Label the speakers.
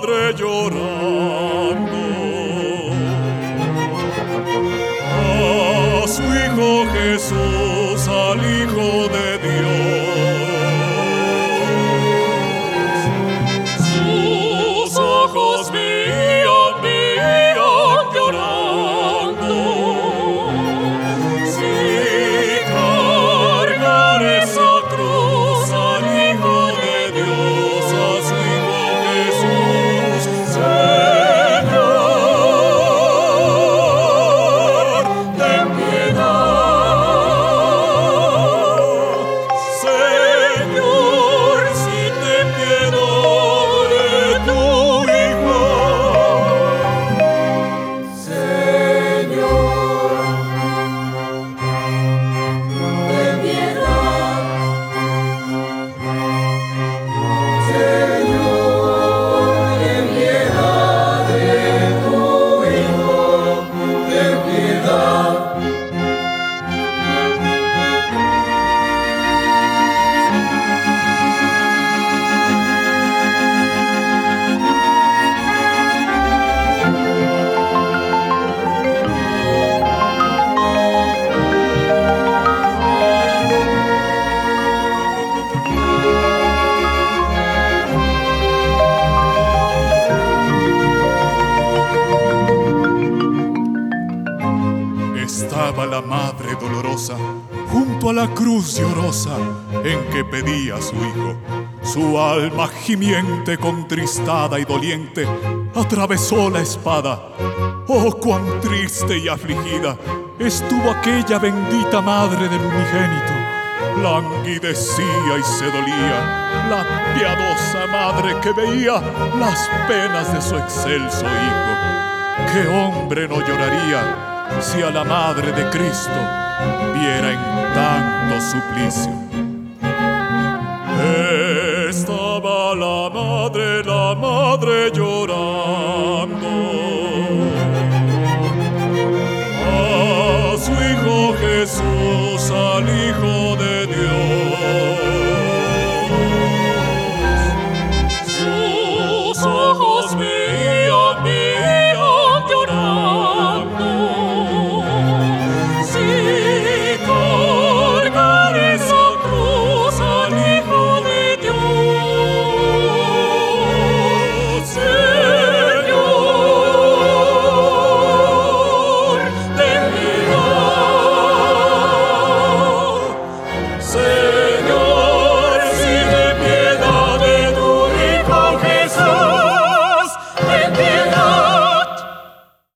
Speaker 1: padre llorando. A su hijo Jesús, al hijo de cruz llorosa en que pedía a su hijo. Su alma gimiente, contristada y doliente, atravesó la espada. Oh, cuán triste y afligida estuvo aquella bendita madre del unigénito. Languidecía y se dolía la piadosa madre que veía las penas de su excelso hijo. ¿Qué hombre no lloraría si a la madre de Cristo viera en tanto suplicio? Estaba la madre, la madre llorando